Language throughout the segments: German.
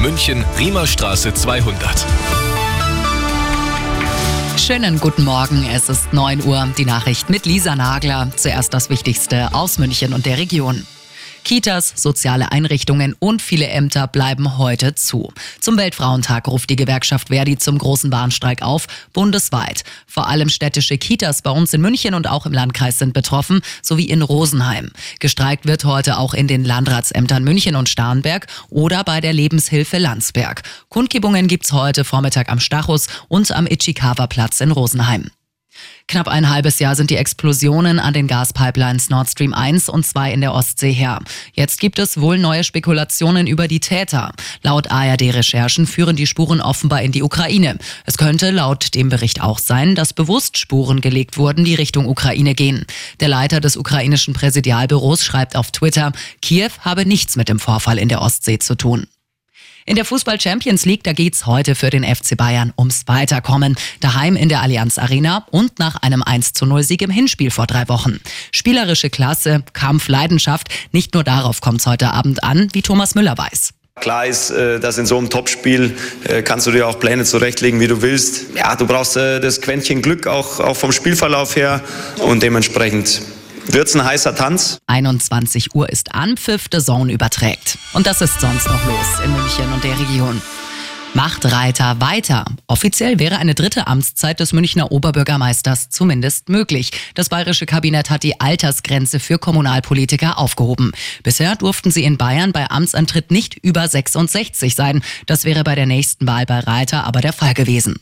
München, Riemerstraße 200. Schönen guten Morgen, es ist 9 Uhr. Die Nachricht mit Lisa Nagler. Zuerst das Wichtigste aus München und der Region. Kitas, soziale Einrichtungen und viele Ämter bleiben heute zu. Zum Weltfrauentag ruft die Gewerkschaft Verdi zum großen Warnstreik auf, bundesweit. Vor allem städtische Kitas bei uns in München und auch im Landkreis sind betroffen, sowie in Rosenheim. Gestreikt wird heute auch in den Landratsämtern München und Starnberg oder bei der Lebenshilfe Landsberg. Kundgebungen gibt's heute Vormittag am Stachus und am Ichikawa-Platz in Rosenheim. Knapp ein halbes Jahr sind die Explosionen an den Gaspipelines Nord Stream 1 und 2 in der Ostsee her. Jetzt gibt es wohl neue Spekulationen über die Täter. Laut ARD-Recherchen führen die Spuren offenbar in die Ukraine. Es könnte laut dem Bericht auch sein, dass bewusst Spuren gelegt wurden, die Richtung Ukraine gehen. Der Leiter des ukrainischen Präsidialbüros schreibt auf Twitter, Kiew habe nichts mit dem Vorfall in der Ostsee zu tun. In der Fußball Champions League, da geht's heute für den FC Bayern ums Weiterkommen. Daheim in der Allianz Arena und nach einem 1 zu 0 Sieg im Hinspiel vor drei Wochen. Spielerische Klasse, Kampf, Leidenschaft. Nicht nur darauf kommt's heute Abend an, wie Thomas Müller weiß. Klar ist, äh, dass in so einem Topspiel äh, kannst du dir auch Pläne zurechtlegen, wie du willst. Ja, du brauchst äh, das Quäntchen Glück auch vom Spielverlauf her und dementsprechend Wird's ein heißer Tanz? 21 Uhr ist Anpfiff, The Zone überträgt. Und das ist sonst noch los in München und der Region. Macht Reiter weiter. Offiziell wäre eine dritte Amtszeit des Münchner Oberbürgermeisters zumindest möglich. Das bayerische Kabinett hat die Altersgrenze für Kommunalpolitiker aufgehoben. Bisher durften sie in Bayern bei Amtsantritt nicht über 66 sein. Das wäre bei der nächsten Wahl bei Reiter aber der Fall gewesen.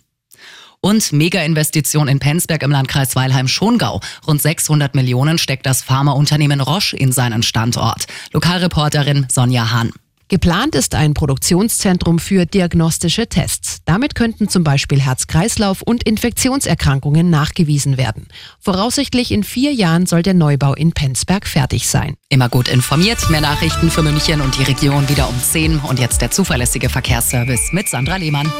Und Mega-Investition in Penzberg im Landkreis Weilheim-Schongau. Rund 600 Millionen steckt das Pharmaunternehmen Roche in seinen Standort. Lokalreporterin Sonja Hahn. Geplant ist ein Produktionszentrum für diagnostische Tests. Damit könnten zum Beispiel Herz-Kreislauf- und Infektionserkrankungen nachgewiesen werden. Voraussichtlich in vier Jahren soll der Neubau in Penzberg fertig sein. Immer gut informiert. Mehr Nachrichten für München und die Region wieder um 10. Und jetzt der zuverlässige Verkehrsservice mit Sandra Lehmann.